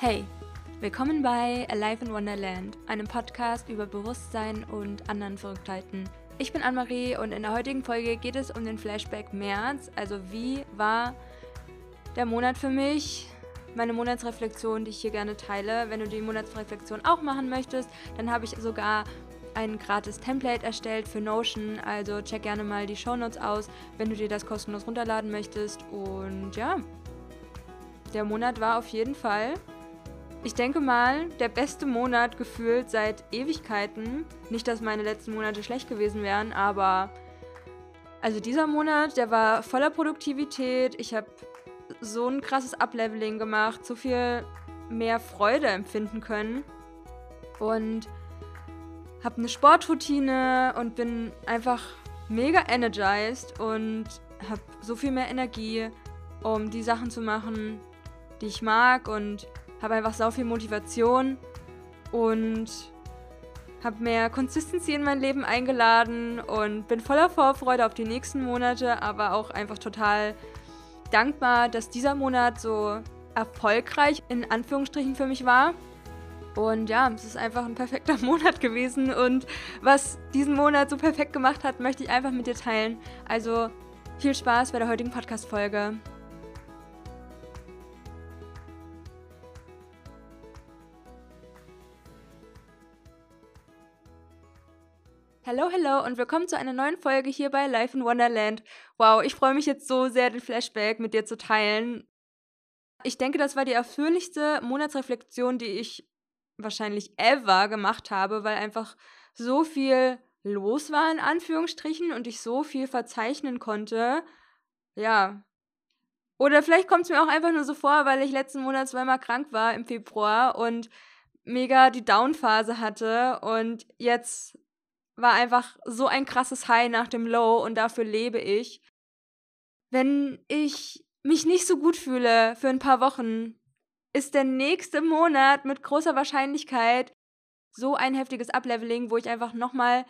Hey, willkommen bei Alive in Wonderland, einem Podcast über Bewusstsein und anderen Verrücktheiten. Ich bin Anne-Marie und in der heutigen Folge geht es um den Flashback März. Also wie war der Monat für mich? Meine Monatsreflexion, die ich hier gerne teile. Wenn du die Monatsreflexion auch machen möchtest, dann habe ich sogar ein gratis Template erstellt für Notion. Also check gerne mal die Shownotes aus, wenn du dir das kostenlos runterladen möchtest. Und ja, der Monat war auf jeden Fall ich denke mal, der beste Monat gefühlt seit Ewigkeiten. Nicht, dass meine letzten Monate schlecht gewesen wären, aber also dieser Monat, der war voller Produktivität. Ich habe so ein krasses Upleveling gemacht, so viel mehr Freude empfinden können und habe eine Sportroutine und bin einfach mega energized und habe so viel mehr Energie, um die Sachen zu machen, die ich mag und habe einfach so viel Motivation und habe mehr Consistency in mein Leben eingeladen und bin voller Vorfreude auf die nächsten Monate, aber auch einfach total dankbar, dass dieser Monat so erfolgreich in Anführungsstrichen für mich war. Und ja, es ist einfach ein perfekter Monat gewesen und was diesen Monat so perfekt gemacht hat, möchte ich einfach mit dir teilen. Also viel Spaß bei der heutigen Podcast-Folge. Hallo, hallo und willkommen zu einer neuen Folge hier bei Life in Wonderland. Wow, ich freue mich jetzt so sehr, den Flashback mit dir zu teilen. Ich denke, das war die erfülllichste Monatsreflexion, die ich wahrscheinlich ever gemacht habe, weil einfach so viel los war in Anführungsstrichen und ich so viel verzeichnen konnte. Ja. Oder vielleicht kommt es mir auch einfach nur so vor, weil ich letzten Monat zweimal krank war im Februar und mega die Downphase hatte und jetzt war einfach so ein krasses High nach dem Low und dafür lebe ich. Wenn ich mich nicht so gut fühle für ein paar Wochen, ist der nächste Monat mit großer Wahrscheinlichkeit so ein heftiges Upleveling, wo ich einfach nochmal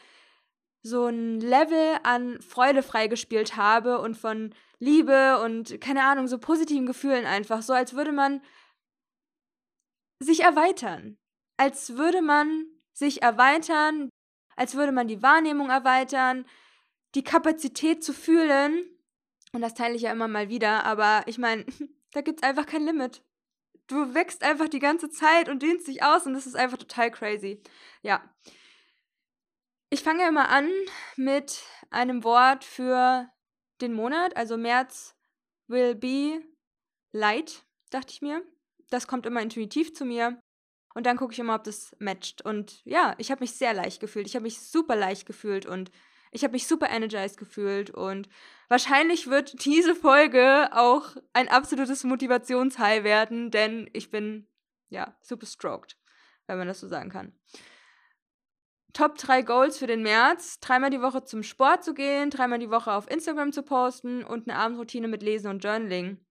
so ein Level an Freude freigespielt habe und von Liebe und keine Ahnung, so positiven Gefühlen einfach. So als würde man sich erweitern. Als würde man sich erweitern, als würde man die Wahrnehmung erweitern, die Kapazität zu fühlen. Und das teile ich ja immer mal wieder, aber ich meine, da gibt es einfach kein Limit. Du wächst einfach die ganze Zeit und dehnst dich aus und das ist einfach total crazy. Ja. Ich fange immer an mit einem Wort für den Monat, also März will be light, dachte ich mir. Das kommt immer intuitiv zu mir. Und dann gucke ich immer, ob das matcht. Und ja, ich habe mich sehr leicht gefühlt. Ich habe mich super leicht gefühlt und ich habe mich super energized gefühlt. Und wahrscheinlich wird diese Folge auch ein absolutes Motivationshigh werden, denn ich bin ja super stroked, wenn man das so sagen kann. Top 3 Goals für den März. Dreimal die Woche zum Sport zu gehen, dreimal die Woche auf Instagram zu posten und eine Abendroutine mit Lesen und Journaling.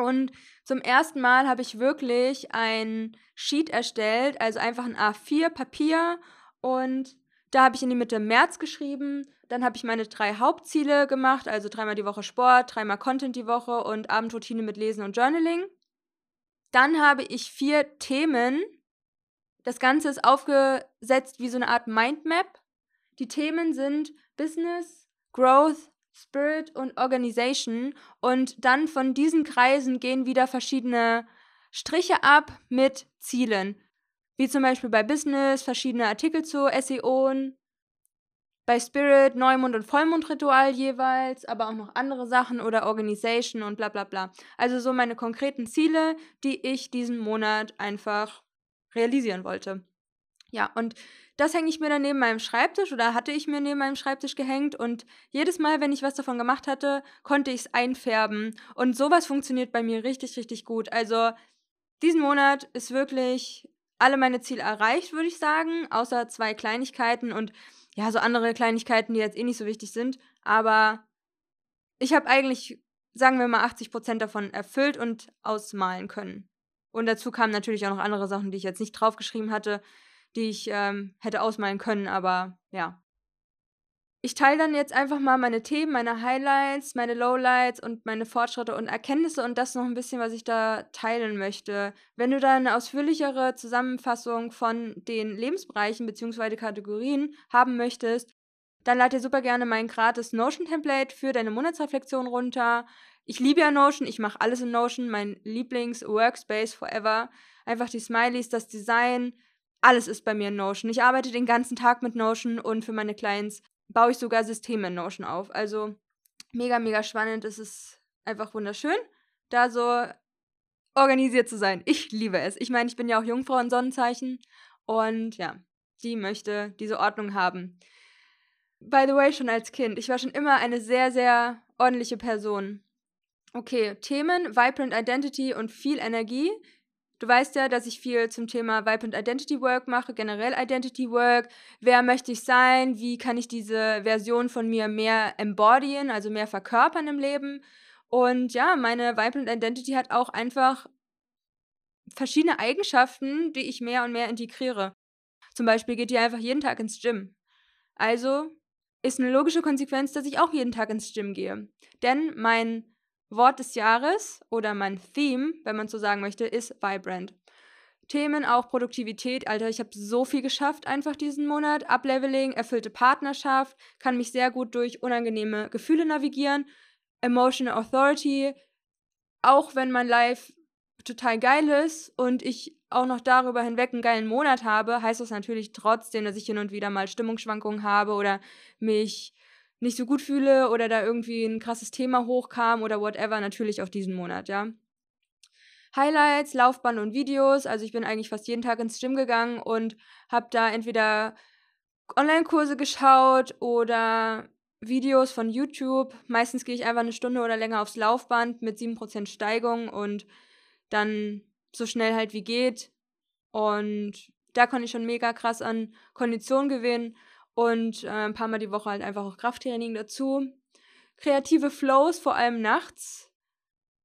Und zum ersten Mal habe ich wirklich ein Sheet erstellt, also einfach ein A4 Papier und da habe ich in die Mitte März geschrieben. Dann habe ich meine drei Hauptziele gemacht, also dreimal die Woche Sport, dreimal Content die Woche und Abendroutine mit Lesen und Journaling. Dann habe ich vier Themen. Das Ganze ist aufgesetzt wie so eine Art Mindmap. Die Themen sind Business, Growth, Spirit und Organization. Und dann von diesen Kreisen gehen wieder verschiedene Striche ab mit Zielen. Wie zum Beispiel bei Business verschiedene Artikel zu SEO, bei Spirit Neumond- und Vollmondritual jeweils, aber auch noch andere Sachen oder Organisation und bla bla bla. Also so meine konkreten Ziele, die ich diesen Monat einfach realisieren wollte. Ja, und das hänge ich mir dann neben meinem Schreibtisch oder hatte ich mir neben meinem Schreibtisch gehängt und jedes Mal, wenn ich was davon gemacht hatte, konnte ich es einfärben. Und sowas funktioniert bei mir richtig, richtig gut. Also diesen Monat ist wirklich alle meine Ziele erreicht, würde ich sagen, außer zwei Kleinigkeiten und ja, so andere Kleinigkeiten, die jetzt eh nicht so wichtig sind. Aber ich habe eigentlich, sagen wir mal, 80 Prozent davon erfüllt und ausmalen können. Und dazu kamen natürlich auch noch andere Sachen, die ich jetzt nicht draufgeschrieben hatte, die ich ähm, hätte ausmalen können, aber ja. ich teile dann jetzt einfach mal meine Themen, meine Highlights, meine Lowlights und meine Fortschritte und Erkenntnisse und das noch ein bisschen, was ich da teilen möchte. Wenn du da eine ausführlichere Zusammenfassung von den Lebensbereichen bzw. Kategorien haben möchtest, dann lad dir super gerne mein gratis Notion-Template für deine Monatsreflexion runter. Ich liebe ja Notion, ich mache alles in Notion, mein Lieblings-Workspace forever. Einfach die Smileys, das Design, alles ist bei mir in Notion. Ich arbeite den ganzen Tag mit Notion und für meine Clients baue ich sogar Systeme in Notion auf. Also mega, mega spannend. Es ist einfach wunderschön, da so organisiert zu sein. Ich liebe es. Ich meine, ich bin ja auch Jungfrau in Sonnenzeichen und ja, die möchte diese Ordnung haben. By the way, schon als Kind. Ich war schon immer eine sehr, sehr ordentliche Person. Okay, Themen, Vibrant Identity und viel Energie. Du weißt ja, dass ich viel zum Thema Vibrant Identity Work mache, generell Identity Work. Wer möchte ich sein? Wie kann ich diese Version von mir mehr embodyen, also mehr verkörpern im Leben? Und ja, meine Vibrant Identity hat auch einfach verschiedene Eigenschaften, die ich mehr und mehr integriere. Zum Beispiel geht die einfach jeden Tag ins Gym. Also ist eine logische Konsequenz, dass ich auch jeden Tag ins Gym gehe. Denn mein Wort des Jahres oder mein Theme, wenn man so sagen möchte, ist Vibrant. Themen auch Produktivität. Alter, ich habe so viel geschafft einfach diesen Monat. Upleveling, erfüllte Partnerschaft, kann mich sehr gut durch unangenehme Gefühle navigieren. Emotional Authority, auch wenn mein Life total geil ist und ich auch noch darüber hinweg einen geilen Monat habe, heißt das natürlich trotzdem, dass ich hin und wieder mal Stimmungsschwankungen habe oder mich nicht so gut fühle oder da irgendwie ein krasses Thema hochkam oder whatever, natürlich auch diesen Monat, ja. Highlights, Laufbahn und Videos. Also ich bin eigentlich fast jeden Tag ins Gym gegangen und habe da entweder Online-Kurse geschaut oder Videos von YouTube. Meistens gehe ich einfach eine Stunde oder länger aufs Laufband mit 7% Steigung und dann so schnell halt wie geht. Und da konnte ich schon mega krass an Kondition gewinnen und äh, ein paar Mal die Woche halt einfach auch Krafttraining dazu. Kreative Flows, vor allem nachts.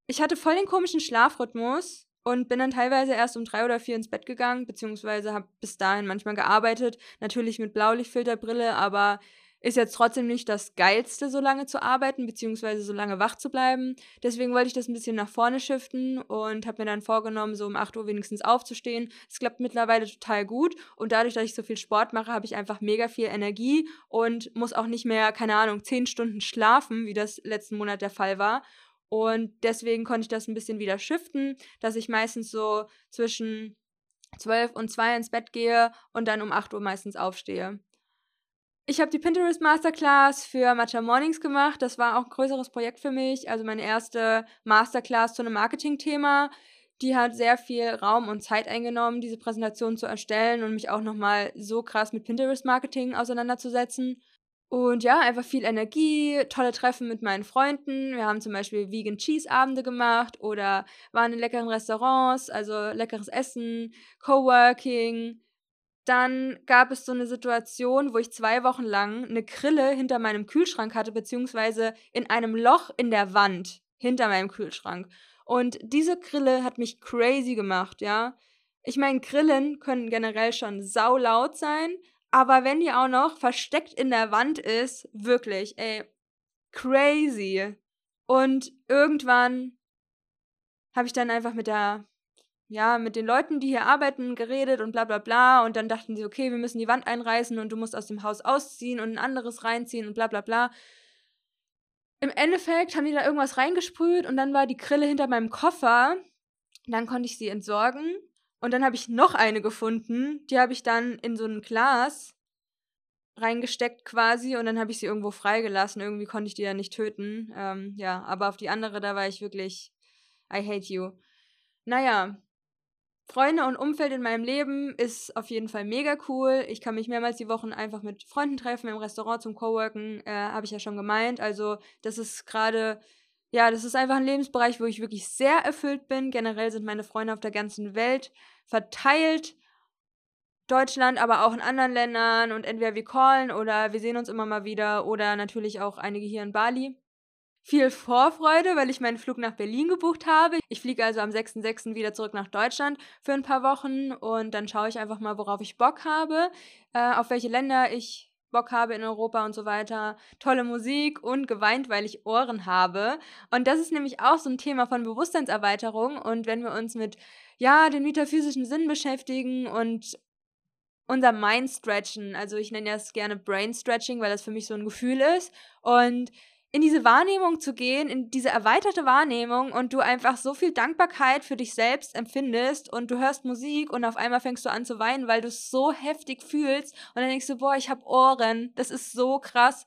Ich hatte voll den komischen Schlafrhythmus und bin dann teilweise erst um drei oder vier ins Bett gegangen, beziehungsweise habe bis dahin manchmal gearbeitet, natürlich mit Blaulichtfilterbrille, aber ist jetzt trotzdem nicht das Geilste, so lange zu arbeiten, beziehungsweise so lange wach zu bleiben. Deswegen wollte ich das ein bisschen nach vorne shiften und habe mir dann vorgenommen, so um 8 Uhr wenigstens aufzustehen. Es klappt mittlerweile total gut und dadurch, dass ich so viel Sport mache, habe ich einfach mega viel Energie und muss auch nicht mehr, keine Ahnung, 10 Stunden schlafen, wie das letzten Monat der Fall war. Und deswegen konnte ich das ein bisschen wieder shiften, dass ich meistens so zwischen 12 und 2 ins Bett gehe und dann um 8 Uhr meistens aufstehe. Ich habe die Pinterest Masterclass für Matcha Mornings gemacht. Das war auch ein größeres Projekt für mich. Also meine erste Masterclass zu einem Marketing-Thema. Die hat sehr viel Raum und Zeit eingenommen, diese Präsentation zu erstellen und mich auch nochmal so krass mit Pinterest-Marketing auseinanderzusetzen. Und ja, einfach viel Energie, tolle Treffen mit meinen Freunden. Wir haben zum Beispiel Vegan Cheese Abende gemacht oder waren in leckeren Restaurants, also leckeres Essen, Coworking, dann gab es so eine Situation, wo ich zwei Wochen lang eine Grille hinter meinem Kühlschrank hatte, beziehungsweise in einem Loch in der Wand hinter meinem Kühlschrank. Und diese Grille hat mich crazy gemacht, ja. Ich meine, Grillen können generell schon saulaut sein, aber wenn die auch noch versteckt in der Wand ist, wirklich, ey, crazy. Und irgendwann habe ich dann einfach mit der ja, mit den Leuten, die hier arbeiten, geredet und bla bla bla. Und dann dachten sie, okay, wir müssen die Wand einreißen und du musst aus dem Haus ausziehen und ein anderes reinziehen und bla bla bla. Im Endeffekt haben die da irgendwas reingesprüht und dann war die Grille hinter meinem Koffer. Dann konnte ich sie entsorgen. Und dann habe ich noch eine gefunden. Die habe ich dann in so ein Glas reingesteckt quasi und dann habe ich sie irgendwo freigelassen. Irgendwie konnte ich die ja nicht töten. Ähm, ja, aber auf die andere, da war ich wirklich, I hate you. Naja, Freunde und Umfeld in meinem Leben ist auf jeden Fall mega cool. Ich kann mich mehrmals die Wochen einfach mit Freunden treffen im Restaurant zum Coworken, äh, habe ich ja schon gemeint. Also das ist gerade, ja, das ist einfach ein Lebensbereich, wo ich wirklich sehr erfüllt bin. Generell sind meine Freunde auf der ganzen Welt verteilt. Deutschland, aber auch in anderen Ländern und entweder wir callen oder wir sehen uns immer mal wieder oder natürlich auch einige hier in Bali viel Vorfreude, weil ich meinen Flug nach Berlin gebucht habe. Ich fliege also am 6.6. wieder zurück nach Deutschland für ein paar Wochen und dann schaue ich einfach mal, worauf ich Bock habe, äh, auf welche Länder ich Bock habe in Europa und so weiter, tolle Musik und geweint, weil ich Ohren habe. Und das ist nämlich auch so ein Thema von Bewusstseinserweiterung. Und wenn wir uns mit, ja, den metaphysischen Sinn beschäftigen und unser Mind stretchen, also ich nenne das gerne Brain Stretching, weil das für mich so ein Gefühl ist. Und in diese Wahrnehmung zu gehen, in diese erweiterte Wahrnehmung und du einfach so viel Dankbarkeit für dich selbst empfindest und du hörst Musik und auf einmal fängst du an zu weinen, weil du es so heftig fühlst und dann denkst du, boah, ich habe Ohren, das ist so krass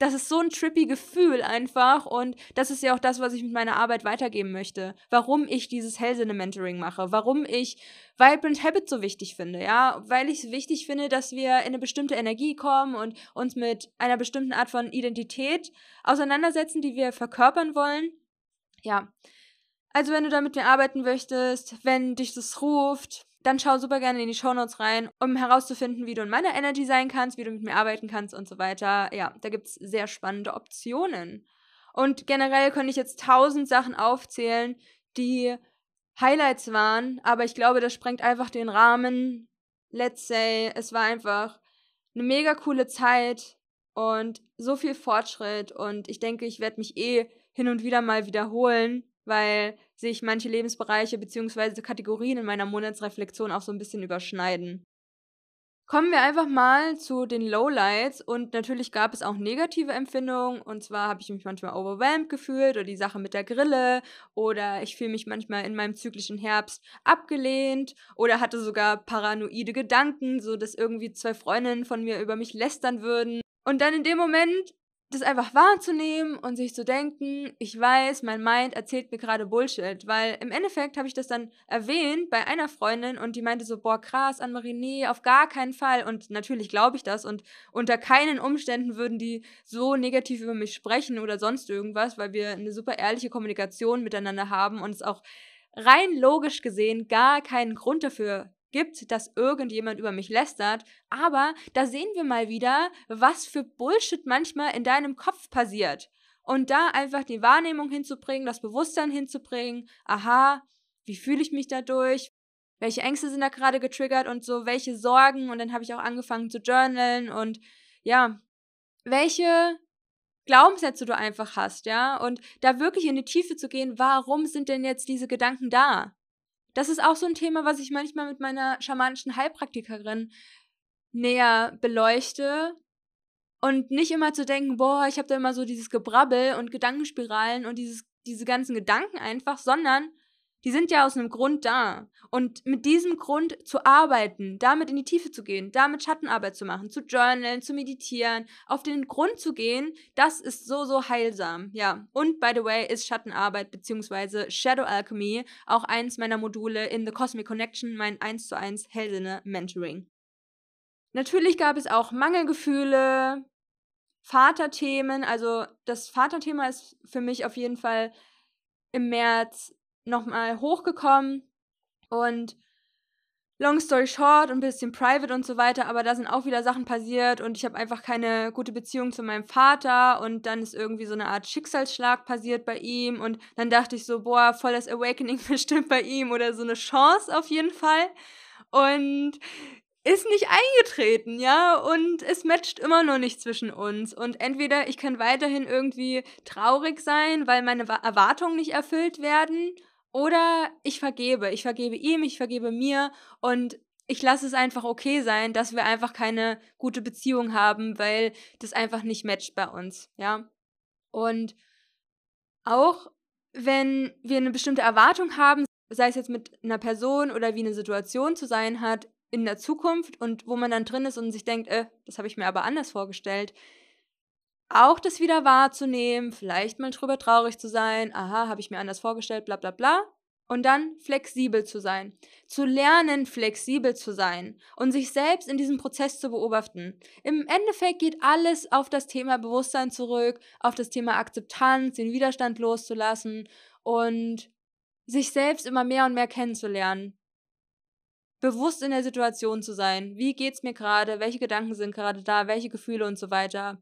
das ist so ein trippy Gefühl einfach und das ist ja auch das, was ich mit meiner Arbeit weitergeben möchte. Warum ich dieses Hellsinne-Mentoring mache, warum ich Vibrant Habit so wichtig finde, ja, weil ich es wichtig finde, dass wir in eine bestimmte Energie kommen und uns mit einer bestimmten Art von Identität auseinandersetzen, die wir verkörpern wollen. Ja. Also wenn du da mit mir arbeiten möchtest, wenn dich das ruft, dann schau super gerne in die Shownotes rein, um herauszufinden, wie du in meiner Energy sein kannst, wie du mit mir arbeiten kannst und so weiter. Ja, da gibt es sehr spannende Optionen. Und generell könnte ich jetzt tausend Sachen aufzählen, die Highlights waren, aber ich glaube, das sprengt einfach den Rahmen. Let's say, es war einfach eine mega coole Zeit und so viel Fortschritt und ich denke, ich werde mich eh hin und wieder mal wiederholen, weil sich manche Lebensbereiche bzw. Kategorien in meiner Monatsreflexion auch so ein bisschen überschneiden. Kommen wir einfach mal zu den Lowlights und natürlich gab es auch negative Empfindungen und zwar habe ich mich manchmal overwhelmed gefühlt oder die Sache mit der Grille oder ich fühle mich manchmal in meinem zyklischen Herbst abgelehnt oder hatte sogar paranoide Gedanken, so dass irgendwie zwei Freundinnen von mir über mich lästern würden. Und dann in dem Moment das einfach wahrzunehmen und sich zu denken, ich weiß, mein Mind erzählt mir gerade Bullshit, weil im Endeffekt habe ich das dann erwähnt bei einer Freundin und die meinte so, boah, krass, Anne-Marie, nee, auf gar keinen Fall. Und natürlich glaube ich das. Und unter keinen Umständen würden die so negativ über mich sprechen oder sonst irgendwas, weil wir eine super ehrliche Kommunikation miteinander haben und es auch rein logisch gesehen gar keinen Grund dafür gibt, dass irgendjemand über mich lästert, aber da sehen wir mal wieder, was für Bullshit manchmal in deinem Kopf passiert. Und da einfach die Wahrnehmung hinzubringen, das Bewusstsein hinzubringen, aha, wie fühle ich mich dadurch? Welche Ängste sind da gerade getriggert und so, welche Sorgen? Und dann habe ich auch angefangen zu journalen und ja, welche Glaubenssätze du einfach hast, ja? Und da wirklich in die Tiefe zu gehen, warum sind denn jetzt diese Gedanken da? Das ist auch so ein Thema, was ich manchmal mit meiner schamanischen Heilpraktikerin näher beleuchte. Und nicht immer zu denken, boah, ich habe da immer so dieses Gebrabbel und Gedankenspiralen und dieses, diese ganzen Gedanken einfach, sondern die sind ja aus einem Grund da. Und mit diesem Grund zu arbeiten, damit in die Tiefe zu gehen, damit Schattenarbeit zu machen, zu journalen, zu meditieren, auf den Grund zu gehen, das ist so, so heilsam. Ja. Und by the way, ist Schattenarbeit bzw. Shadow Alchemy auch eins meiner Module in The Cosmic Connection, mein 1 zu 1 Hellsinne Mentoring. Natürlich gab es auch Mangelgefühle, Vaterthemen. Also das Vaterthema ist für mich auf jeden Fall im März nochmal hochgekommen und long story short, ein bisschen private und so weiter, aber da sind auch wieder Sachen passiert und ich habe einfach keine gute Beziehung zu meinem Vater und dann ist irgendwie so eine Art Schicksalsschlag passiert bei ihm und dann dachte ich so, boah, voll das Awakening bestimmt bei ihm oder so eine Chance auf jeden Fall und ist nicht eingetreten, ja, und es matcht immer noch nicht zwischen uns. Und entweder ich kann weiterhin irgendwie traurig sein, weil meine Erwartungen nicht erfüllt werden, oder ich vergebe. Ich vergebe ihm, ich vergebe mir und ich lasse es einfach okay sein, dass wir einfach keine gute Beziehung haben, weil das einfach nicht matcht bei uns, ja. Und auch wenn wir eine bestimmte Erwartung haben, sei es jetzt mit einer Person oder wie eine Situation zu sein hat in der Zukunft und wo man dann drin ist und sich denkt, äh, das habe ich mir aber anders vorgestellt, auch das wieder wahrzunehmen, vielleicht mal drüber traurig zu sein, aha, habe ich mir anders vorgestellt, bla bla bla. Und dann flexibel zu sein. Zu lernen, flexibel zu sein und sich selbst in diesem Prozess zu beobachten. Im Endeffekt geht alles auf das Thema Bewusstsein zurück, auf das Thema Akzeptanz, den Widerstand loszulassen und sich selbst immer mehr und mehr kennenzulernen. Bewusst in der Situation zu sein. Wie geht's mir gerade? Welche Gedanken sind gerade da? Welche Gefühle und so weiter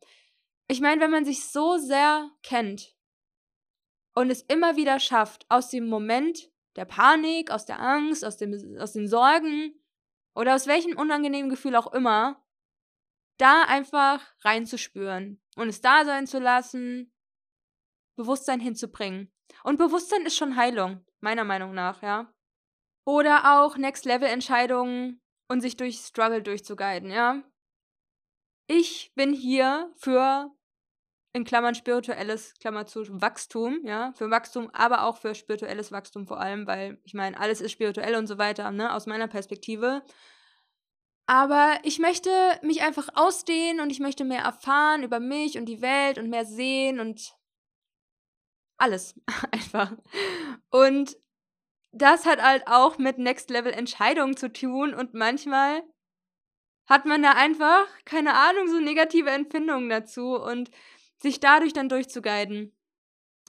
ich meine, wenn man sich so sehr kennt und es immer wieder schafft, aus dem Moment der Panik, aus der Angst, aus, dem, aus den Sorgen oder aus welchem unangenehmen Gefühl auch immer, da einfach reinzuspüren und es da sein zu lassen, Bewusstsein hinzubringen. Und Bewusstsein ist schon Heilung, meiner Meinung nach, ja. Oder auch Next-Level-Entscheidungen und sich durch Struggle durchzuguiden, ja. Ich bin hier für in Klammern spirituelles, Klammer zu, Wachstum, ja, für Wachstum, aber auch für spirituelles Wachstum vor allem, weil ich meine, alles ist spirituell und so weiter, ne, aus meiner Perspektive. Aber ich möchte mich einfach ausdehnen und ich möchte mehr erfahren über mich und die Welt und mehr sehen und alles einfach. Und das hat halt auch mit Next Level Entscheidungen zu tun und manchmal hat man da einfach, keine Ahnung, so negative Empfindungen dazu und sich dadurch dann durchzuguiden.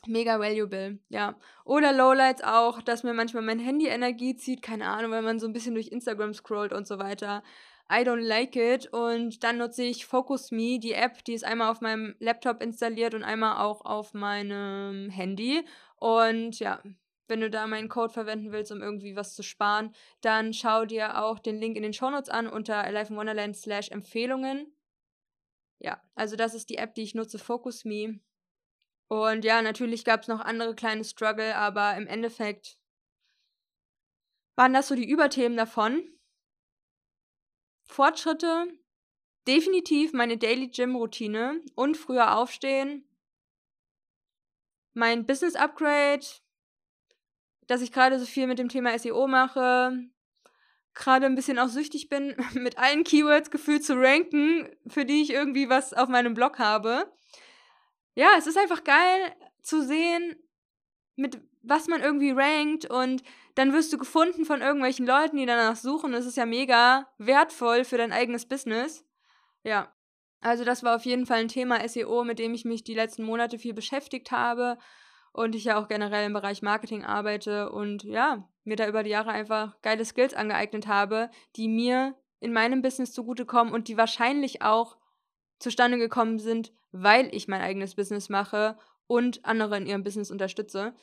Mega valuable, ja. Oder Lowlights auch, dass mir manchmal mein Handy Energie zieht, keine Ahnung, wenn man so ein bisschen durch Instagram scrollt und so weiter. I don't like it. Und dann nutze ich Focus Me, die App, die ist einmal auf meinem Laptop installiert und einmal auch auf meinem Handy. Und ja, wenn du da meinen Code verwenden willst, um irgendwie was zu sparen, dann schau dir auch den Link in den Shownotes an unter Alive in Wonderland slash Empfehlungen. Ja, also das ist die App, die ich nutze, Focus Me. Und ja, natürlich gab es noch andere kleine Struggle, aber im Endeffekt waren das so die Überthemen davon. Fortschritte, definitiv meine Daily Gym Routine und früher aufstehen. Mein Business Upgrade, dass ich gerade so viel mit dem Thema SEO mache, gerade ein bisschen auch süchtig bin, mit allen Keywords gefühlt zu ranken, für die ich irgendwie was auf meinem Blog habe. Ja, es ist einfach geil zu sehen, mit was man irgendwie rankt und dann wirst du gefunden von irgendwelchen Leuten, die danach suchen. Das ist ja mega wertvoll für dein eigenes Business. Ja. Also das war auf jeden Fall ein Thema SEO, mit dem ich mich die letzten Monate viel beschäftigt habe und ich ja auch generell im Bereich Marketing arbeite und ja, mir da über die Jahre einfach geile Skills angeeignet habe, die mir in meinem Business zugutekommen und die wahrscheinlich auch zustande gekommen sind, weil ich mein eigenes Business mache und andere in ihrem Business unterstütze.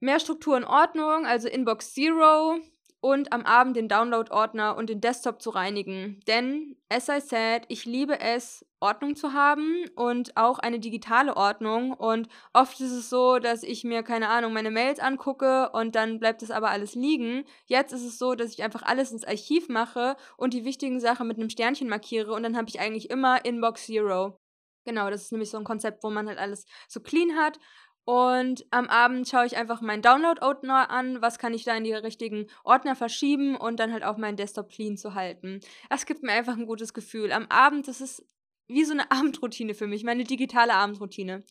Mehr Struktur und Ordnung, also Inbox Zero und am Abend den Download-Ordner und den Desktop zu reinigen. Denn, as I said, ich liebe es, Ordnung zu haben und auch eine digitale Ordnung. Und oft ist es so, dass ich mir, keine Ahnung, meine Mails angucke und dann bleibt es aber alles liegen. Jetzt ist es so, dass ich einfach alles ins Archiv mache und die wichtigen Sachen mit einem Sternchen markiere und dann habe ich eigentlich immer Inbox Zero. Genau, das ist nämlich so ein Konzept, wo man halt alles so clean hat und am Abend schaue ich einfach meinen Download-Ordner an, was kann ich da in die richtigen Ordner verschieben und dann halt auch meinen Desktop clean zu halten. Das gibt mir einfach ein gutes Gefühl. Am Abend, das ist wie so eine Abendroutine für mich, meine digitale Abendroutine.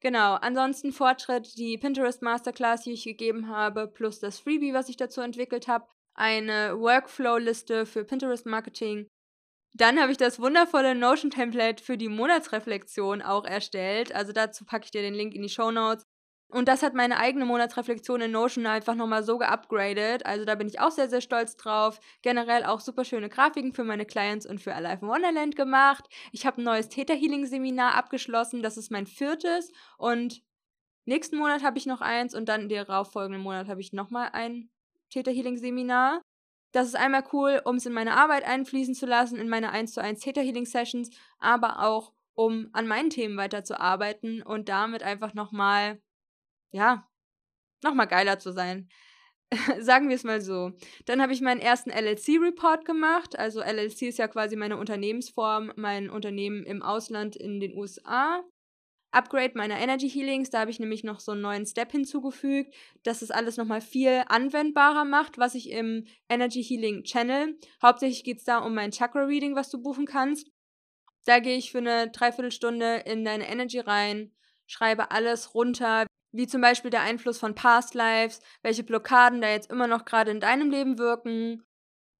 Genau, ansonsten Fortschritt, die Pinterest Masterclass, die ich gegeben habe, plus das Freebie, was ich dazu entwickelt habe, eine Workflow-Liste für Pinterest Marketing, dann habe ich das wundervolle Notion-Template für die Monatsreflexion auch erstellt. Also dazu packe ich dir den Link in die Show Notes. Und das hat meine eigene Monatsreflexion in Notion einfach nochmal so geupgradet. Also da bin ich auch sehr, sehr stolz drauf. Generell auch super schöne Grafiken für meine Clients und für Alive in Wonderland gemacht. Ich habe ein neues Theta Healing Seminar abgeschlossen. Das ist mein viertes. Und nächsten Monat habe ich noch eins und dann den darauffolgenden Monat habe ich nochmal ein Theta Healing Seminar. Das ist einmal cool, um es in meine Arbeit einfließen zu lassen, in meine 1 zu 1 Theta Healing Sessions, aber auch um an meinen Themen weiterzuarbeiten und damit einfach nochmal, ja, nochmal geiler zu sein. Sagen wir es mal so. Dann habe ich meinen ersten LLC-Report gemacht. Also LLC ist ja quasi meine Unternehmensform, mein Unternehmen im Ausland in den USA. Upgrade meiner Energy Healings. Da habe ich nämlich noch so einen neuen Step hinzugefügt, dass es alles nochmal viel anwendbarer macht, was ich im Energy Healing Channel. Hauptsächlich geht es da um mein Chakra Reading, was du buchen kannst. Da gehe ich für eine Dreiviertelstunde in deine Energy rein, schreibe alles runter, wie zum Beispiel der Einfluss von Past Lives, welche Blockaden da jetzt immer noch gerade in deinem Leben wirken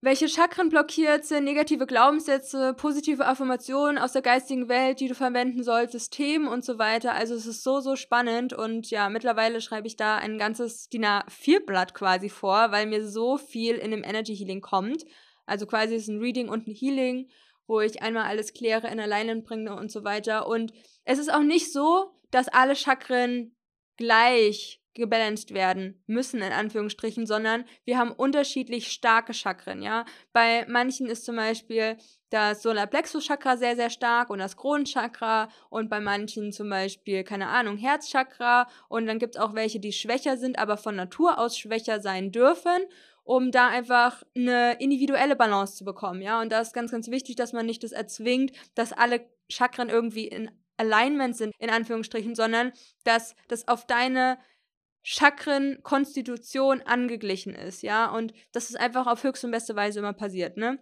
welche Chakren blockiert sind, negative Glaubenssätze, positive Affirmationen aus der geistigen Welt, die du verwenden solltest, Themen und so weiter. Also es ist so, so spannend und ja, mittlerweile schreibe ich da ein ganzes DIN A4-Blatt quasi vor, weil mir so viel in dem Energy Healing kommt. Also quasi ist ein Reading und ein Healing, wo ich einmal alles kläre, in Alignment bringe und so weiter. Und es ist auch nicht so, dass alle Chakren gleich gebalanced werden müssen, in Anführungsstrichen, sondern wir haben unterschiedlich starke Chakren, ja. Bei manchen ist zum Beispiel das Solarplexus-Chakra sehr, sehr stark und das Kronenchakra und bei manchen zum Beispiel, keine Ahnung, Herzchakra und dann gibt es auch welche, die schwächer sind, aber von Natur aus schwächer sein dürfen um da einfach eine individuelle Balance zu bekommen, ja. Und da ist ganz, ganz wichtig, dass man nicht das erzwingt, dass alle Chakren irgendwie in Alignment sind, in Anführungsstrichen, sondern dass das auf deine Chakrenkonstitution angeglichen ist, ja, und das ist einfach auf höchste und beste Weise immer passiert, ne?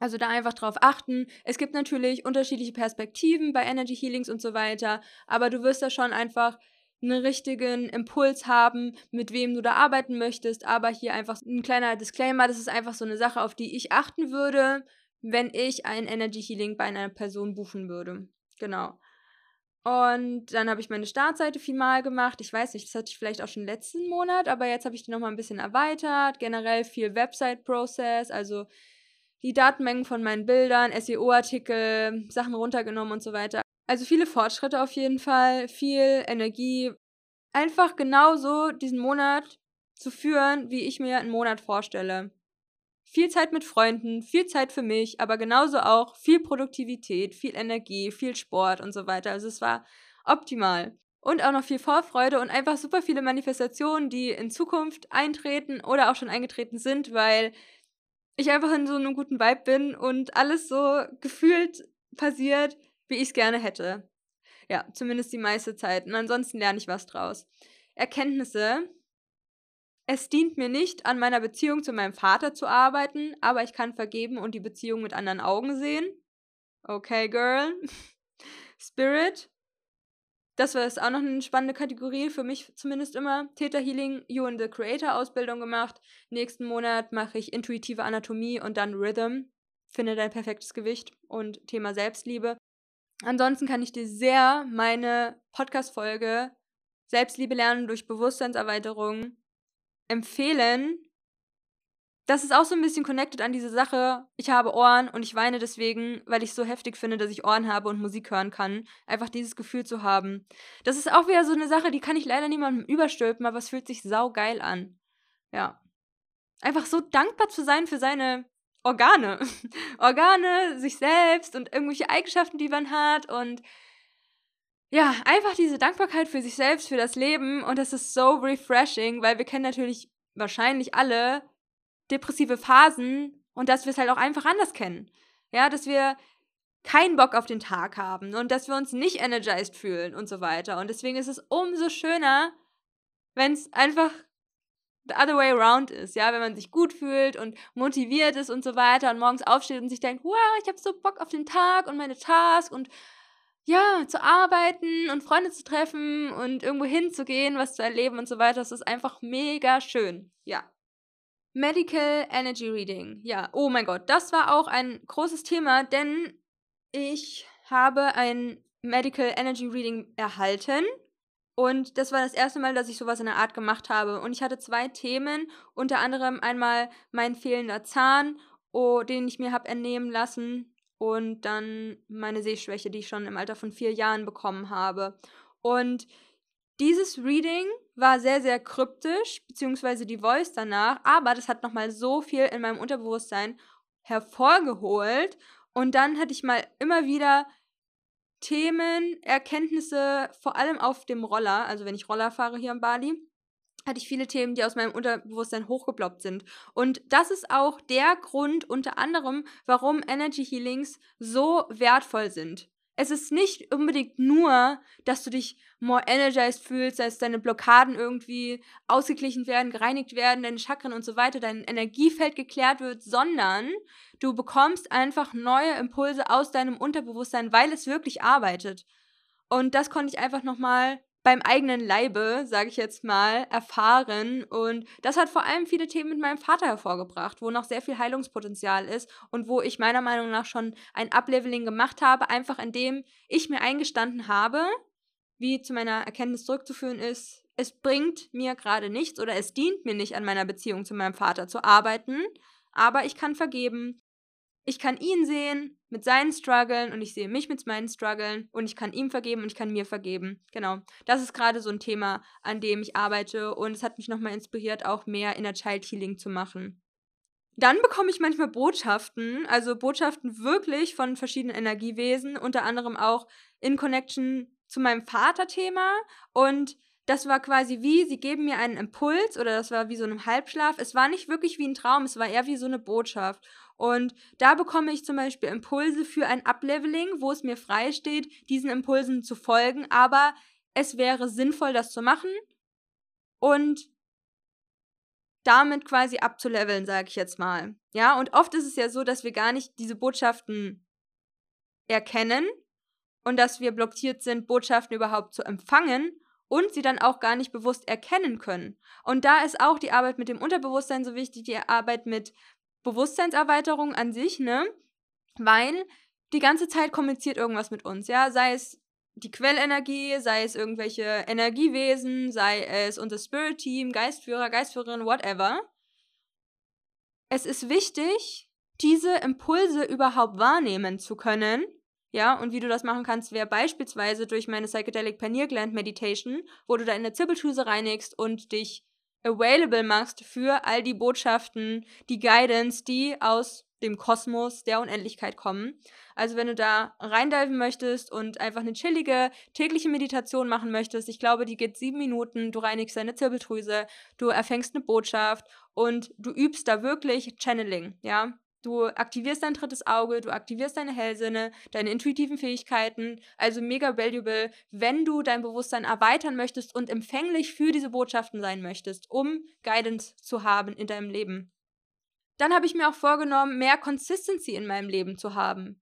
Also da einfach drauf achten. Es gibt natürlich unterschiedliche Perspektiven bei Energy Healings und so weiter, aber du wirst da schon einfach einen richtigen Impuls haben, mit wem du da arbeiten möchtest. Aber hier einfach ein kleiner Disclaimer, das ist einfach so eine Sache, auf die ich achten würde, wenn ich ein Energy Healing bei einer Person buchen würde. Genau. Und dann habe ich meine Startseite final gemacht. Ich weiß nicht, das hatte ich vielleicht auch schon letzten Monat, aber jetzt habe ich die nochmal ein bisschen erweitert. Generell viel Website-Process, also die Datenmengen von meinen Bildern, SEO-Artikel, Sachen runtergenommen und so weiter. Also viele Fortschritte auf jeden Fall, viel Energie. Einfach genauso diesen Monat zu führen, wie ich mir einen Monat vorstelle viel Zeit mit Freunden, viel Zeit für mich, aber genauso auch viel Produktivität, viel Energie, viel Sport und so weiter. Also es war optimal. Und auch noch viel Vorfreude und einfach super viele Manifestationen, die in Zukunft eintreten oder auch schon eingetreten sind, weil ich einfach in so einem guten Vibe bin und alles so gefühlt passiert, wie ich es gerne hätte. Ja, zumindest die meiste Zeit. Und ansonsten lerne ich was draus. Erkenntnisse, es dient mir nicht, an meiner Beziehung zu meinem Vater zu arbeiten, aber ich kann vergeben und die Beziehung mit anderen Augen sehen. Okay, Girl. Spirit. Das war jetzt auch noch eine spannende Kategorie, für mich zumindest immer. Theta Healing, You and the Creator Ausbildung gemacht. Nächsten Monat mache ich intuitive Anatomie und dann Rhythm. Finde dein perfektes Gewicht und Thema Selbstliebe. Ansonsten kann ich dir sehr meine Podcast-Folge Selbstliebe lernen durch Bewusstseinserweiterung empfehlen. Das ist auch so ein bisschen connected an diese Sache. Ich habe Ohren und ich weine deswegen, weil ich so heftig finde, dass ich Ohren habe und Musik hören kann. Einfach dieses Gefühl zu haben. Das ist auch wieder so eine Sache, die kann ich leider niemandem überstülpen, aber es fühlt sich saugeil an. Ja. Einfach so dankbar zu sein für seine Organe. Organe, sich selbst und irgendwelche Eigenschaften, die man hat und ja, einfach diese Dankbarkeit für sich selbst, für das Leben und das ist so refreshing, weil wir kennen natürlich wahrscheinlich alle depressive Phasen und dass wir es halt auch einfach anders kennen. Ja, dass wir keinen Bock auf den Tag haben und dass wir uns nicht energized fühlen und so weiter. Und deswegen ist es umso schöner, wenn es einfach the other way around ist, ja, wenn man sich gut fühlt und motiviert ist und so weiter und morgens aufsteht und sich denkt, wow, ich habe so Bock auf den Tag und meine Task und ja, zu arbeiten und Freunde zu treffen und irgendwo hinzugehen, was zu erleben und so weiter. Das ist einfach mega schön. Ja. Medical Energy Reading. Ja, oh mein Gott, das war auch ein großes Thema, denn ich habe ein Medical Energy Reading erhalten. Und das war das erste Mal, dass ich sowas in der Art gemacht habe. Und ich hatte zwei Themen, unter anderem einmal mein fehlender Zahn, oh, den ich mir habe entnehmen lassen und dann meine Sehschwäche, die ich schon im Alter von vier Jahren bekommen habe. Und dieses Reading war sehr, sehr kryptisch, beziehungsweise die Voice danach, aber das hat nochmal so viel in meinem Unterbewusstsein hervorgeholt. Und dann hatte ich mal immer wieder Themen, Erkenntnisse, vor allem auf dem Roller, also wenn ich Roller fahre hier in Bali, hatte ich viele Themen, die aus meinem Unterbewusstsein hochgeploppt sind. Und das ist auch der Grund unter anderem, warum Energy Healings so wertvoll sind. Es ist nicht unbedingt nur, dass du dich more energized fühlst, dass deine Blockaden irgendwie ausgeglichen werden, gereinigt werden, deine Chakren und so weiter, dein Energiefeld geklärt wird, sondern du bekommst einfach neue Impulse aus deinem Unterbewusstsein, weil es wirklich arbeitet. Und das konnte ich einfach nochmal beim eigenen Leibe, sage ich jetzt mal, erfahren. Und das hat vor allem viele Themen mit meinem Vater hervorgebracht, wo noch sehr viel Heilungspotenzial ist und wo ich meiner Meinung nach schon ein Upleveling gemacht habe, einfach indem ich mir eingestanden habe, wie zu meiner Erkenntnis zurückzuführen ist, es bringt mir gerade nichts oder es dient mir nicht an meiner Beziehung zu meinem Vater zu arbeiten, aber ich kann vergeben ich kann ihn sehen mit seinen Struggeln und ich sehe mich mit meinen Struggeln und ich kann ihm vergeben und ich kann mir vergeben. Genau. Das ist gerade so ein Thema, an dem ich arbeite und es hat mich nochmal inspiriert, auch mehr Inner Child Healing zu machen. Dann bekomme ich manchmal Botschaften, also Botschaften wirklich von verschiedenen Energiewesen, unter anderem auch in Connection zu meinem Vaterthema und das war quasi wie, sie geben mir einen Impuls oder das war wie so ein Halbschlaf. Es war nicht wirklich wie ein Traum, es war eher wie so eine Botschaft. Und da bekomme ich zum Beispiel Impulse für ein Upleveling, wo es mir frei steht, diesen Impulsen zu folgen, aber es wäre sinnvoll, das zu machen und damit quasi abzuleveln, sage ich jetzt mal. Ja, und oft ist es ja so, dass wir gar nicht diese Botschaften erkennen und dass wir blockiert sind, Botschaften überhaupt zu empfangen und sie dann auch gar nicht bewusst erkennen können. Und da ist auch die Arbeit mit dem Unterbewusstsein so wichtig, die Arbeit mit Bewusstseinserweiterung an sich, ne? Weil die ganze Zeit kommuniziert irgendwas mit uns, ja, sei es die Quellenergie, sei es irgendwelche Energiewesen, sei es unser Spirit Team, Geistführer, Geistführerin, whatever. Es ist wichtig, diese Impulse überhaupt wahrnehmen zu können. Ja, und wie du das machen kannst, wäre beispielsweise durch meine Psychedelic Pineal Gland Meditation, wo du deine Zirbeldrüse reinigst und dich available machst für all die Botschaften, die Guidance, die aus dem Kosmos der Unendlichkeit kommen. Also wenn du da reindiven möchtest und einfach eine chillige tägliche Meditation machen möchtest, ich glaube, die geht sieben Minuten, du reinigst deine Zirbeldrüse, du erfängst eine Botschaft und du übst da wirklich Channeling, ja. Du aktivierst dein drittes Auge, du aktivierst deine Hellsinne, deine intuitiven Fähigkeiten. Also mega valuable, wenn du dein Bewusstsein erweitern möchtest und empfänglich für diese Botschaften sein möchtest, um Guidance zu haben in deinem Leben. Dann habe ich mir auch vorgenommen, mehr Consistency in meinem Leben zu haben.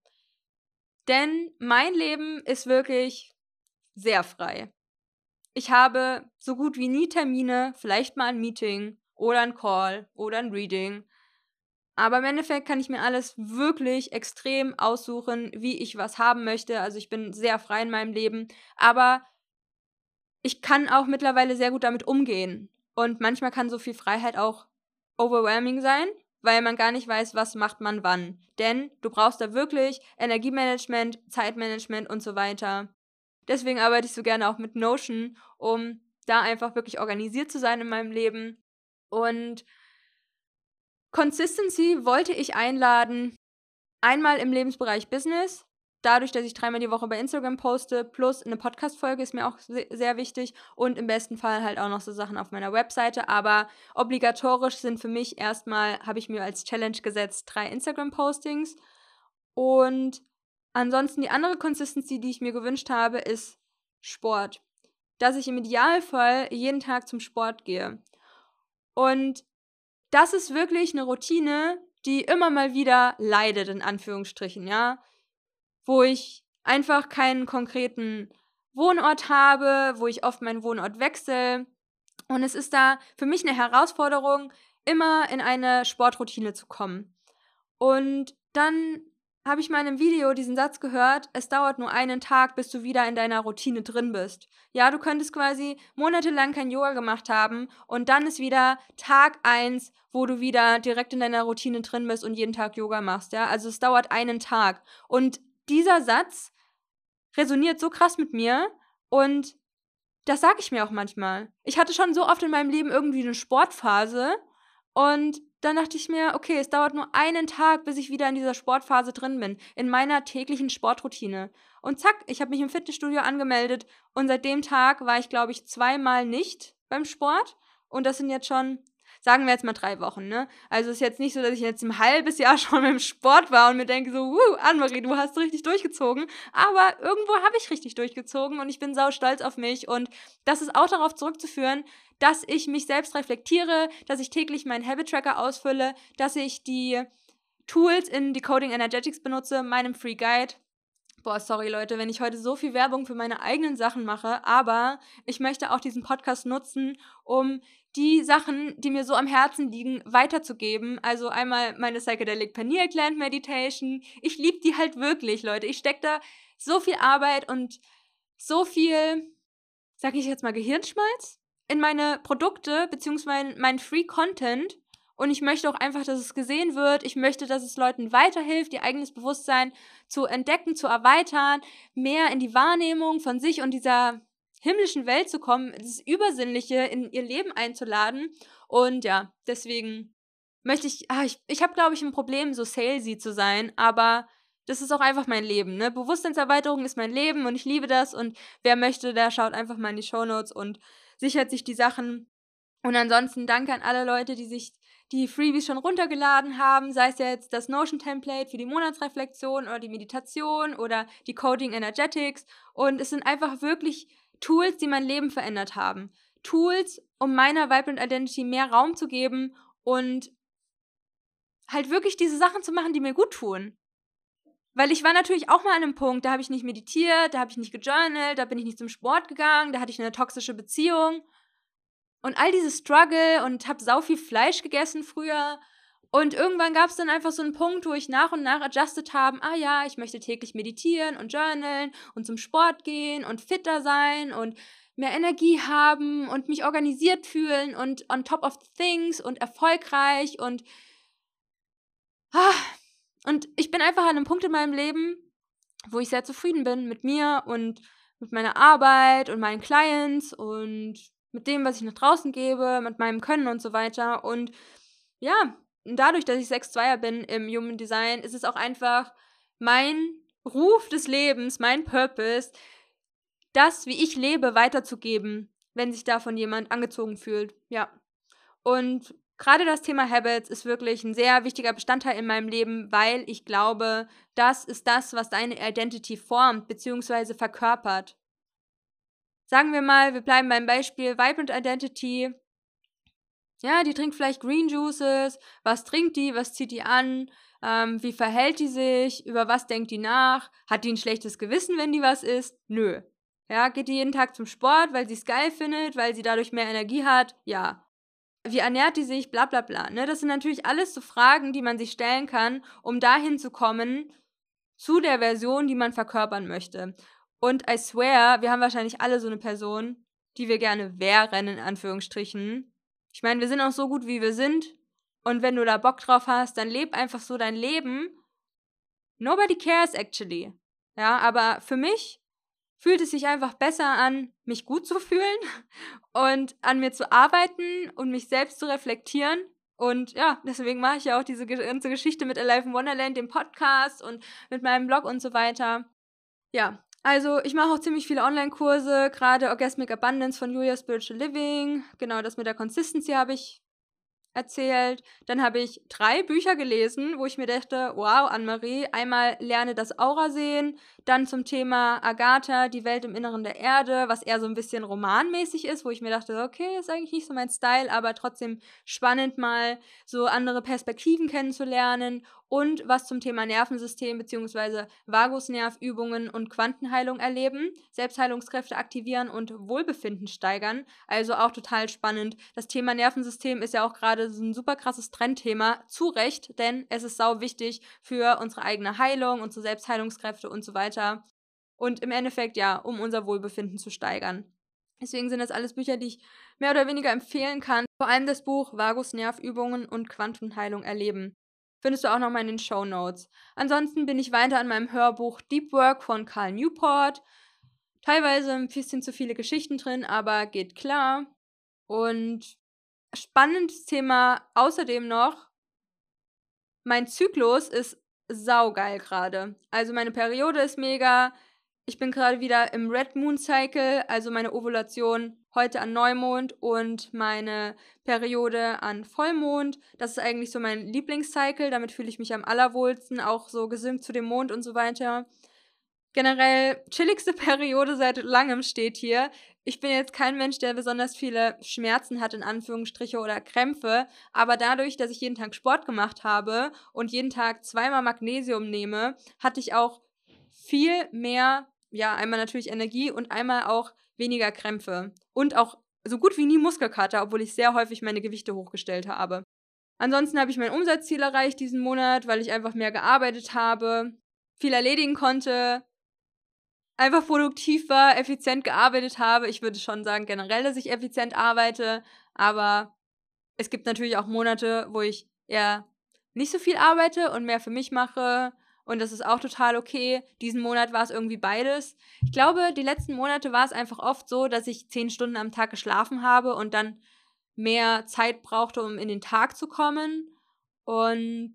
Denn mein Leben ist wirklich sehr frei. Ich habe so gut wie nie Termine, vielleicht mal ein Meeting oder ein Call oder ein Reading. Aber im Endeffekt kann ich mir alles wirklich extrem aussuchen, wie ich was haben möchte. Also ich bin sehr frei in meinem Leben. Aber ich kann auch mittlerweile sehr gut damit umgehen. Und manchmal kann so viel Freiheit auch overwhelming sein weil man gar nicht weiß, was macht man wann. Denn du brauchst da wirklich Energiemanagement, Zeitmanagement und so weiter. Deswegen arbeite ich so gerne auch mit Notion, um da einfach wirklich organisiert zu sein in meinem Leben. Und Consistency wollte ich einladen, einmal im Lebensbereich Business, dadurch, dass ich dreimal die Woche bei Instagram poste, plus eine Podcast-Folge ist mir auch sehr wichtig und im besten Fall halt auch noch so Sachen auf meiner Webseite. Aber obligatorisch sind für mich erstmal, habe ich mir als Challenge gesetzt, drei Instagram-Postings. Und ansonsten die andere Consistency, die ich mir gewünscht habe, ist Sport. Dass ich im Idealfall jeden Tag zum Sport gehe. Und das ist wirklich eine Routine, die immer mal wieder leidet, in Anführungsstrichen, ja wo ich einfach keinen konkreten Wohnort habe, wo ich oft meinen Wohnort wechsle. Und es ist da für mich eine Herausforderung, immer in eine Sportroutine zu kommen. Und dann habe ich mal in einem Video diesen Satz gehört, es dauert nur einen Tag, bis du wieder in deiner Routine drin bist. Ja, du könntest quasi monatelang kein Yoga gemacht haben und dann ist wieder Tag eins, wo du wieder direkt in deiner Routine drin bist und jeden Tag Yoga machst, ja? Also es dauert einen Tag und dieser Satz resoniert so krass mit mir und das sage ich mir auch manchmal. Ich hatte schon so oft in meinem Leben irgendwie eine Sportphase und dann dachte ich mir, okay, es dauert nur einen Tag, bis ich wieder in dieser Sportphase drin bin, in meiner täglichen Sportroutine. Und zack, ich habe mich im Fitnessstudio angemeldet und seit dem Tag war ich, glaube ich, zweimal nicht beim Sport. Und das sind jetzt schon sagen wir jetzt mal drei Wochen, ne? Also es ist jetzt nicht so, dass ich jetzt ein halbes Jahr schon im Sport war und mir denke so, uh, Annemarie, du hast richtig durchgezogen. Aber irgendwo habe ich richtig durchgezogen und ich bin sau stolz auf mich. Und das ist auch darauf zurückzuführen, dass ich mich selbst reflektiere, dass ich täglich meinen Habit Tracker ausfülle, dass ich die Tools in Decoding Energetics benutze, meinem Free Guide, Boah, sorry Leute, wenn ich heute so viel Werbung für meine eigenen Sachen mache, aber ich möchte auch diesen Podcast nutzen, um die Sachen, die mir so am Herzen liegen, weiterzugeben. Also einmal meine Psychedelic Pineal Gland Meditation. Ich liebe die halt wirklich, Leute. Ich stecke da so viel Arbeit und so viel, sag ich jetzt mal, Gehirnschmalz in meine Produkte beziehungsweise meinen Free Content. Und ich möchte auch einfach, dass es gesehen wird. Ich möchte, dass es Leuten weiterhilft, ihr eigenes Bewusstsein zu entdecken, zu erweitern, mehr in die Wahrnehmung von sich und dieser himmlischen Welt zu kommen, das Übersinnliche in ihr Leben einzuladen. Und ja, deswegen möchte ich, ah, ich, ich habe, glaube ich, ein Problem, so salesy zu sein, aber das ist auch einfach mein Leben. Ne? Bewusstseinserweiterung ist mein Leben und ich liebe das. Und wer möchte, der schaut einfach mal in die Shownotes und sichert sich die Sachen. Und ansonsten danke an alle Leute, die sich die Freebies schon runtergeladen haben, sei es jetzt das Notion-Template für die Monatsreflexion oder die Meditation oder die Coding Energetics. Und es sind einfach wirklich Tools, die mein Leben verändert haben. Tools, um meiner Vibrant Identity mehr Raum zu geben und halt wirklich diese Sachen zu machen, die mir gut tun. Weil ich war natürlich auch mal an einem Punkt, da habe ich nicht meditiert, da habe ich nicht gejournalt, da bin ich nicht zum Sport gegangen, da hatte ich eine toxische Beziehung. Und all diese Struggle und habe sau viel Fleisch gegessen früher. Und irgendwann gab es dann einfach so einen Punkt, wo ich nach und nach adjusted habe, ah ja, ich möchte täglich meditieren und journalen und zum Sport gehen und fitter sein und mehr Energie haben und mich organisiert fühlen und on top of things und erfolgreich und ah, und ich bin einfach an einem Punkt in meinem Leben, wo ich sehr zufrieden bin mit mir und mit meiner Arbeit und meinen Clients und mit dem, was ich nach draußen gebe, mit meinem Können und so weiter. Und ja, dadurch, dass ich 6-2er bin im Human Design, ist es auch einfach mein Ruf des Lebens, mein Purpose, das, wie ich lebe, weiterzugeben, wenn sich davon jemand angezogen fühlt. Ja. Und gerade das Thema Habits ist wirklich ein sehr wichtiger Bestandteil in meinem Leben, weil ich glaube, das ist das, was deine Identity formt bzw. verkörpert. Sagen wir mal, wir bleiben beim Beispiel Vibrant Identity. Ja, die trinkt vielleicht Green Juices. Was trinkt die? Was zieht die an? Ähm, wie verhält die sich? Über was denkt die nach? Hat die ein schlechtes Gewissen, wenn die was isst? Nö. Ja, geht die jeden Tag zum Sport, weil sie es geil findet, weil sie dadurch mehr Energie hat? Ja wie ernährt die sich, bla bla bla. Ne? Das sind natürlich alles so Fragen, die man sich stellen kann, um dahin zu kommen zu der Version, die man verkörpern möchte. Und I swear, wir haben wahrscheinlich alle so eine Person, die wir gerne wären, in Anführungsstrichen. Ich meine, wir sind auch so gut, wie wir sind. Und wenn du da Bock drauf hast, dann leb einfach so dein Leben. Nobody cares actually. Ja, aber für mich fühlt es sich einfach besser an, mich gut zu fühlen und an mir zu arbeiten und mich selbst zu reflektieren. Und ja, deswegen mache ich ja auch diese ganze Geschichte mit Alive in Wonderland, dem Podcast und mit meinem Blog und so weiter. Ja, also ich mache auch ziemlich viele Online-Kurse, gerade Orgasmic Abundance von Julia Spiritual Living. Genau, das mit der Consistency habe ich erzählt. Dann habe ich drei Bücher gelesen, wo ich mir dachte, wow, Anne-Marie, einmal lerne das Aura sehen, dann zum Thema Agatha, die Welt im Inneren der Erde, was eher so ein bisschen romanmäßig ist, wo ich mir dachte, okay, ist eigentlich nicht so mein Style, aber trotzdem spannend mal so andere Perspektiven kennenzulernen und was zum Thema Nervensystem bzw. Vagusnervübungen und Quantenheilung erleben, Selbstheilungskräfte aktivieren und Wohlbefinden steigern. Also auch total spannend. Das Thema Nervensystem ist ja auch gerade so ein super krasses Trendthema. Zu Recht, denn es ist sau wichtig für unsere eigene Heilung, unsere Selbstheilungskräfte und so weiter. Und im Endeffekt ja, um unser Wohlbefinden zu steigern. Deswegen sind das alles Bücher, die ich mehr oder weniger empfehlen kann. Vor allem das Buch Vagusnervübungen und Quantenheilung erleben. Findest du auch nochmal in den Show Notes. Ansonsten bin ich weiter an meinem Hörbuch Deep Work von Carl Newport. Teilweise ein bisschen zu viele Geschichten drin, aber geht klar. Und spannendes Thema außerdem noch. Mein Zyklus ist saugeil gerade. Also meine Periode ist mega. Ich bin gerade wieder im Red Moon Cycle, also meine Ovulation heute an Neumond und meine Periode an Vollmond. Das ist eigentlich so mein Lieblingscycle, damit fühle ich mich am allerwohlsten, auch so gesynkt zu dem Mond und so weiter. Generell chilligste Periode seit langem steht hier. Ich bin jetzt kein Mensch, der besonders viele Schmerzen hat, in Anführungsstriche, oder Krämpfe, aber dadurch, dass ich jeden Tag Sport gemacht habe und jeden Tag zweimal Magnesium nehme, hatte ich auch viel mehr ja, einmal natürlich Energie und einmal auch weniger Krämpfe. Und auch so gut wie nie Muskelkater, obwohl ich sehr häufig meine Gewichte hochgestellt habe. Ansonsten habe ich mein Umsatzziel erreicht diesen Monat, weil ich einfach mehr gearbeitet habe, viel erledigen konnte, einfach produktiv war, effizient gearbeitet habe. Ich würde schon sagen generell, dass ich effizient arbeite, aber es gibt natürlich auch Monate, wo ich eher nicht so viel arbeite und mehr für mich mache. Und das ist auch total okay. Diesen Monat war es irgendwie beides. Ich glaube, die letzten Monate war es einfach oft so, dass ich zehn Stunden am Tag geschlafen habe und dann mehr Zeit brauchte, um in den Tag zu kommen. Und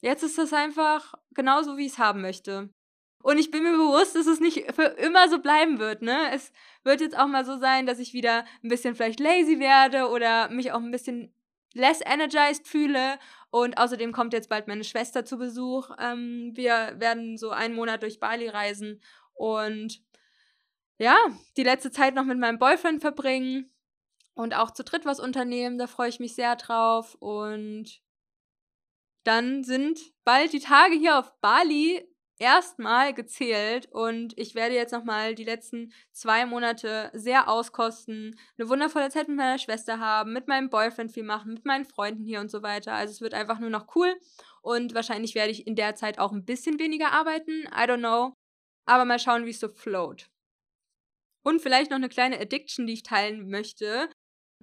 jetzt ist das einfach genauso, wie ich es haben möchte. Und ich bin mir bewusst, dass es nicht für immer so bleiben wird. Ne? Es wird jetzt auch mal so sein, dass ich wieder ein bisschen vielleicht lazy werde oder mich auch ein bisschen less energized fühle. Und außerdem kommt jetzt bald meine Schwester zu Besuch. Ähm, wir werden so einen Monat durch Bali reisen und ja, die letzte Zeit noch mit meinem Boyfriend verbringen und auch zu dritt was unternehmen. Da freue ich mich sehr drauf. Und dann sind bald die Tage hier auf Bali erstmal gezählt und ich werde jetzt nochmal die letzten zwei Monate sehr auskosten, eine wundervolle Zeit mit meiner Schwester haben, mit meinem Boyfriend viel machen, mit meinen Freunden hier und so weiter. Also es wird einfach nur noch cool und wahrscheinlich werde ich in der Zeit auch ein bisschen weniger arbeiten. I don't know. Aber mal schauen, wie es so float. Und vielleicht noch eine kleine Addiction, die ich teilen möchte.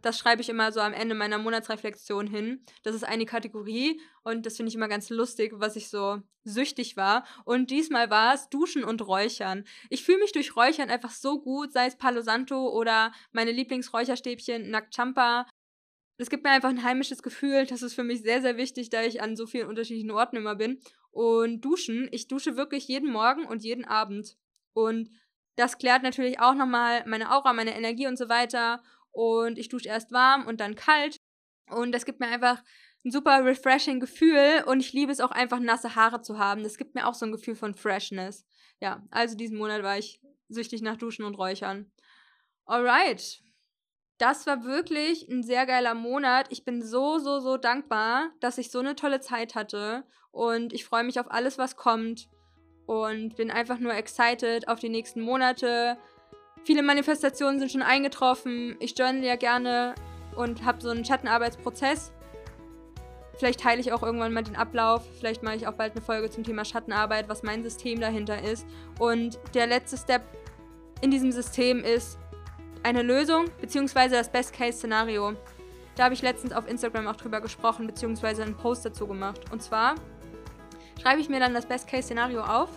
Das schreibe ich immer so am Ende meiner Monatsreflexion hin. Das ist eine Kategorie und das finde ich immer ganz lustig, was ich so süchtig war. Und diesmal war es Duschen und Räuchern. Ich fühle mich durch Räuchern einfach so gut, sei es Palo Santo oder meine Lieblingsräucherstäbchen Nakchampa. Es gibt mir einfach ein heimisches Gefühl. Das ist für mich sehr, sehr wichtig, da ich an so vielen unterschiedlichen Orten immer bin. Und duschen, ich dusche wirklich jeden Morgen und jeden Abend. Und das klärt natürlich auch nochmal meine Aura, meine Energie und so weiter und ich dusche erst warm und dann kalt. Und das gibt mir einfach ein super refreshing Gefühl und ich liebe es auch einfach nasse Haare zu haben. Das gibt mir auch so ein Gefühl von Freshness. Ja, also diesen Monat war ich süchtig nach Duschen und Räuchern. Alright. Das war wirklich ein sehr geiler Monat. Ich bin so, so, so dankbar, dass ich so eine tolle Zeit hatte. Und ich freue mich auf alles, was kommt. Und bin einfach nur excited auf die nächsten Monate, Viele Manifestationen sind schon eingetroffen. Ich journal ja gerne und habe so einen Schattenarbeitsprozess. Vielleicht teile ich auch irgendwann mal den Ablauf. Vielleicht mache ich auch bald eine Folge zum Thema Schattenarbeit, was mein System dahinter ist. Und der letzte Step in diesem System ist eine Lösung, beziehungsweise das Best-Case-Szenario. Da habe ich letztens auf Instagram auch drüber gesprochen, beziehungsweise einen Post dazu gemacht. Und zwar schreibe ich mir dann das Best-Case-Szenario auf.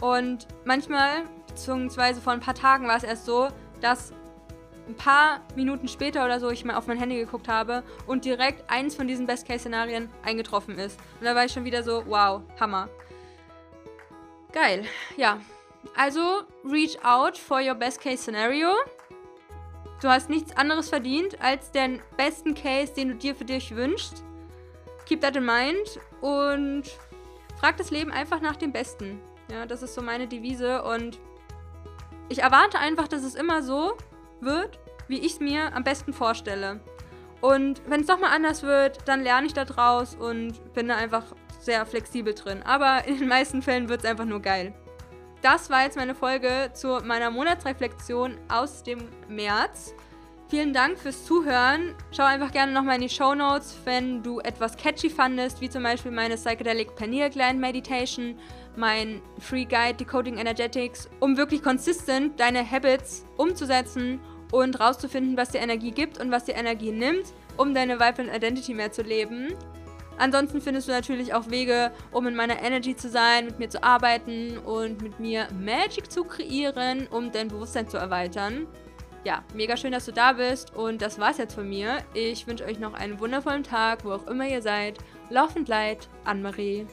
Und manchmal beziehungsweise vor ein paar Tagen war es erst so, dass ein paar Minuten später oder so ich mal auf mein Handy geguckt habe und direkt eins von diesen Best-Case-Szenarien eingetroffen ist. Und da war ich schon wieder so, wow, Hammer. Geil, ja. Also, reach out for your Best-Case-Scenario. Du hast nichts anderes verdient als den besten Case, den du dir für dich wünschst. Keep that in mind und frag das Leben einfach nach dem Besten. Ja, das ist so meine Devise und ich erwarte einfach, dass es immer so wird, wie ich es mir am besten vorstelle. Und wenn es doch mal anders wird, dann lerne ich da draus und bin da einfach sehr flexibel drin. Aber in den meisten Fällen wird es einfach nur geil. Das war jetzt meine Folge zu meiner Monatsreflexion aus dem März. Vielen Dank fürs Zuhören. Schau einfach gerne nochmal in die Show Notes, wenn du etwas catchy fandest, wie zum Beispiel meine Psychedelic Pineal Gland Meditation mein Free Guide Decoding Energetics, um wirklich konsistent deine Habits umzusetzen und rauszufinden, was dir Energie gibt und was dir Energie nimmt, um deine Vibrant Identity mehr zu leben. Ansonsten findest du natürlich auch Wege, um in meiner Energy zu sein, mit mir zu arbeiten und mit mir Magic zu kreieren, um dein Bewusstsein zu erweitern. Ja, mega schön, dass du da bist und das war's jetzt von mir. Ich wünsche euch noch einen wundervollen Tag, wo auch immer ihr seid. Laufend Leid, Anne-Marie.